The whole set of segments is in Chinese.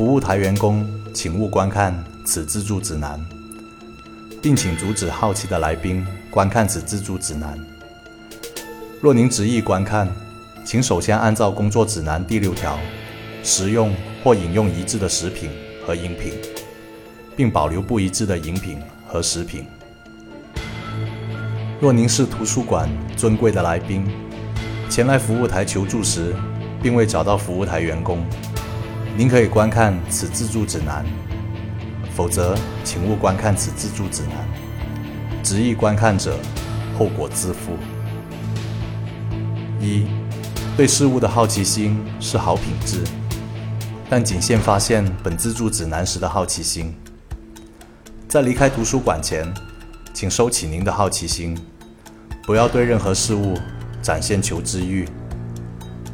服务台员工，请勿观看此自助指南，并请阻止好奇的来宾观看此自助指南。若您执意观看，请首先按照工作指南第六条，食用或饮用一致的食品和饮品，并保留不一致的饮品和食品。若您是图书馆尊贵的来宾，前来服务台求助时，并未找到服务台员工，您可以观看此自助指南；否则，请勿观看此自助指南。执意观看者，后果自负。一，对事物的好奇心是好品质，但仅限发现本自助指南时的好奇心。在离开图书馆前，请收起您的好奇心，不要对任何事物展现求知欲。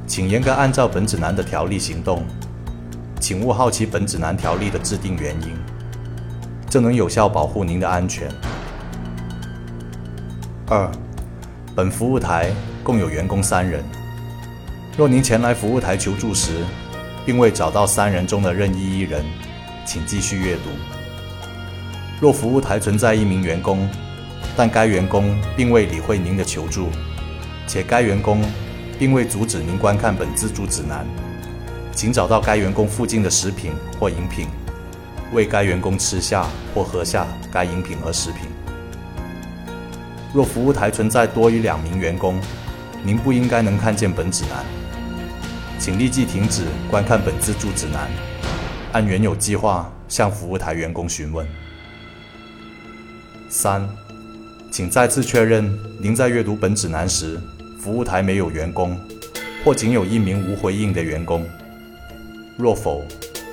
请严格按照本指南的条例行动，请勿好奇本指南条例的制定原因，这能有效保护您的安全。二，本服务台共有员工三人。若您前来服务台求助时，并未找到三人中的任意一人，请继续阅读。若服务台存在一名员工，但该员工并未理会您的求助，且该员工并未阻止您观看本自助指南，请找到该员工附近的食品或饮品，为该员工吃下或喝下该饮品和食品。若服务台存在多于两名员工，您不应该能看见本指南，请立即停止观看本自助指南，按原有计划向服务台员工询问。三，请再次确认您在阅读本指南时，服务台没有员工，或仅有一名无回应的员工。若否，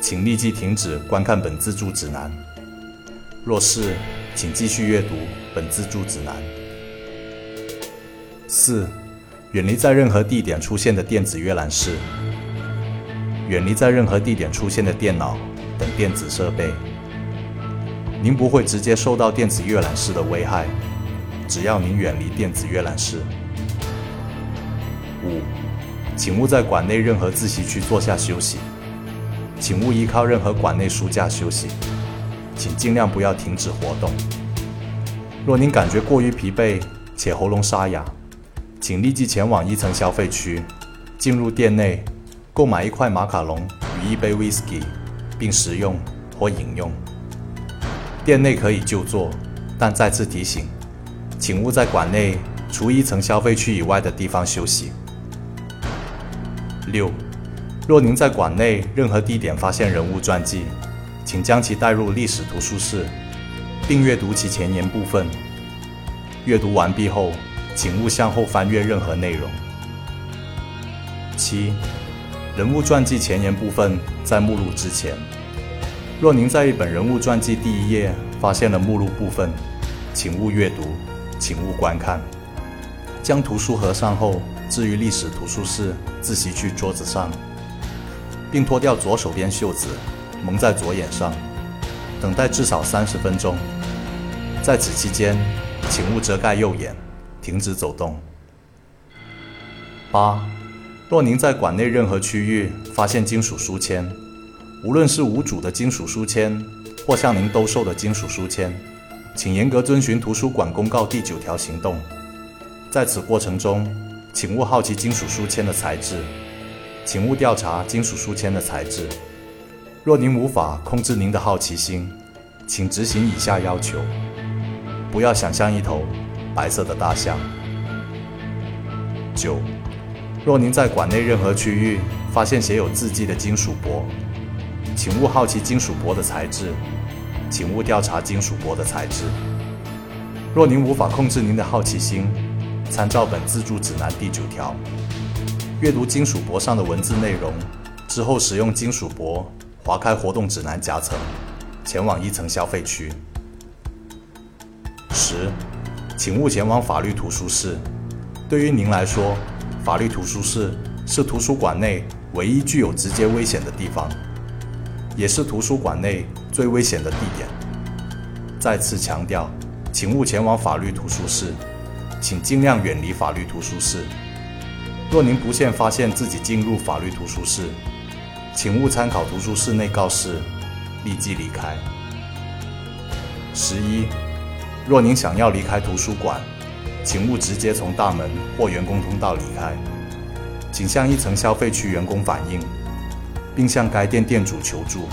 请立即停止观看本自助指南。若是，请继续阅读本自助指南。四，远离在任何地点出现的电子阅览室，远离在任何地点出现的电脑等电子设备。您不会直接受到电子阅览室的危害，只要您远离电子阅览室。五，请勿在馆内任何自习区坐下休息，请勿依靠任何馆内书架休息，请尽量不要停止活动。若您感觉过于疲惫且喉咙沙哑，请立即前往一层消费区，进入店内，购买一块马卡龙与一杯 whisky，并食用或饮用。店内可以就坐，但再次提醒，请勿在馆内除一层消费区以外的地方休息。六，若您在馆内任何地点发现人物传记，请将其带入历史图书室，并阅读其前言部分。阅读完毕后，请勿向后翻阅任何内容。七，人物传记前言部分在目录之前。若您在一本人物传记第一页发现了目录部分，请勿阅读，请勿观看。将图书合上后，置于历史图书室自习区桌子上，并脱掉左手边袖子，蒙在左眼上，等待至少三十分钟。在此期间，请勿遮盖右眼，停止走动。八，若您在馆内任何区域发现金属书签，无论是无主的金属书签，或向您兜售的金属书签，请严格遵循图书馆公告第九条行动。在此过程中，请勿好奇金属书签的材质，请勿调查金属书签的材质。若您无法控制您的好奇心，请执行以下要求：不要想象一头白色的大象。九，若您在馆内任何区域发现写有字迹的金属箔，请勿好奇金属箔的材质，请勿调查金属箔的材质。若您无法控制您的好奇心，参照本自助指南第九条，阅读金属箔上的文字内容之后，使用金属箔划开活动指南夹层，前往一层消费区。十，请勿前往法律图书室。对于您来说，法律图书室是图书馆内唯一具有直接危险的地方。也是图书馆内最危险的地点。再次强调，请勿前往法律图书室，请尽量远离法律图书室。若您不幸发现自己进入法律图书室，请勿参考图书室内告示，立即离开。十一，若您想要离开图书馆，请勿直接从大门或员工通道离开，请向一层消费区员工反映，并向该店店主求助。